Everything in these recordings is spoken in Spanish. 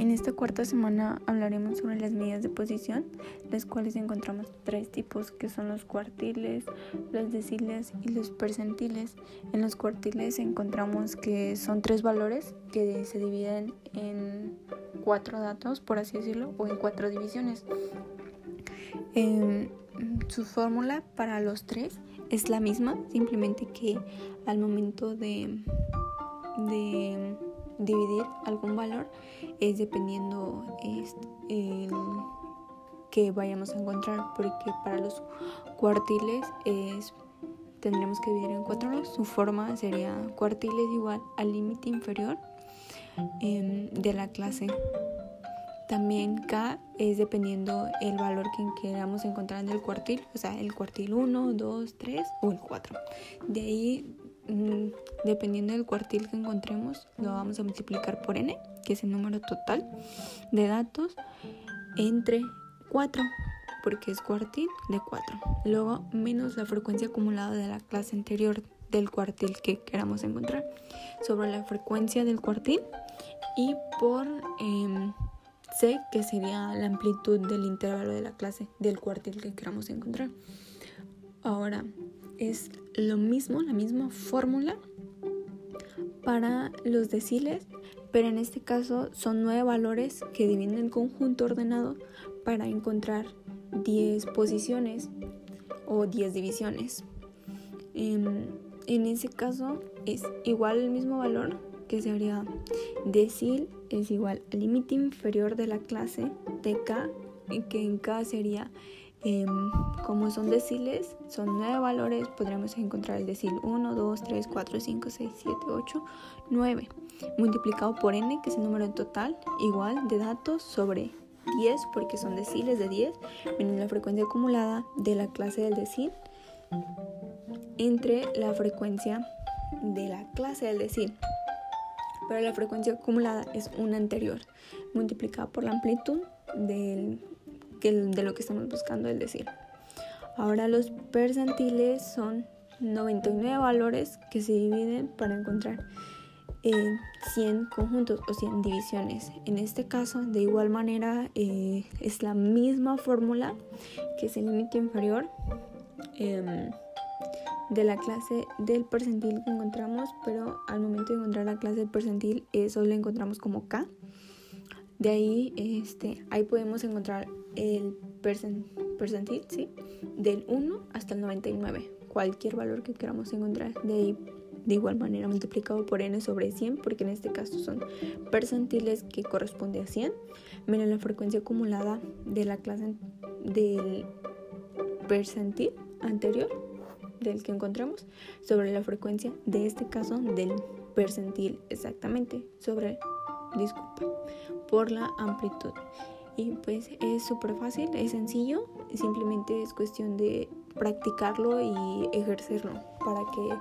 En esta cuarta semana hablaremos sobre las medidas de posición, las cuales encontramos tres tipos que son los cuartiles, los deciles y los percentiles. En los cuartiles encontramos que son tres valores que se dividen en cuatro datos, por así decirlo, o en cuatro divisiones. su fórmula para los tres es la misma, simplemente que al momento de, de dividir algún valor es dependiendo el que vayamos a encontrar porque para los cuartiles es tendremos que dividir en cuatro su forma sería cuartiles igual al límite inferior em, de la clase también K es dependiendo el valor que queramos encontrar en el cuartil, o sea, el cuartil 1, 2, 3 o el 4. De ahí dependiendo del cuartil que encontremos, lo vamos a multiplicar por n, que es el número total de datos, entre 4, porque es cuartil de 4. Luego, menos la frecuencia acumulada de la clase anterior del cuartil que queramos encontrar, sobre la frecuencia del cuartil y por em, c, que sería la amplitud del intervalo de la clase del cuartil que queramos encontrar. Ahora, es lo mismo, la misma fórmula para los deciles, pero en este caso son nueve valores que dividen el conjunto ordenado para encontrar 10 posiciones o 10 divisiones. En, en ese caso es igual el mismo valor que sería decil es igual al límite inferior de la clase de K, que en K sería Em, como son deciles, son nueve valores, podremos encontrar el decil 1, 2, 3, 4, 5, 6, 7, 8, 9, multiplicado por n, que es el número total, igual de datos sobre 10, porque son deciles de 10, menos la frecuencia acumulada de la clase del decil, entre la frecuencia de la clase del decil. Pero la frecuencia acumulada es una anterior, multiplicada por la amplitud del de lo que estamos buscando es decir. Ahora los percentiles son 99 valores que se dividen para encontrar 100 conjuntos o 100 divisiones. En este caso, de igual manera, eh, es la misma fórmula que es el límite inferior em, de la clase del percentil que encontramos, pero al momento de encontrar la clase del percentil, eso lo encontramos como K. De ahí, este, ahí podemos encontrar el percentil, ¿sí? Del 1 hasta el 99. Cualquier valor que queramos encontrar. De ahí, de igual manera, multiplicado por n sobre 100, porque en este caso son percentiles que corresponde a 100, menos la frecuencia acumulada de la clase del percentil anterior del que encontramos sobre la frecuencia de este caso del percentil exactamente sobre disculpa por la amplitud y pues es súper fácil, es sencillo, simplemente es cuestión de practicarlo y ejercerlo para que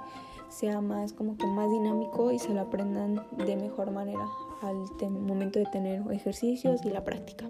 sea más como que más dinámico y se lo aprendan de mejor manera al momento de tener ejercicios y la práctica.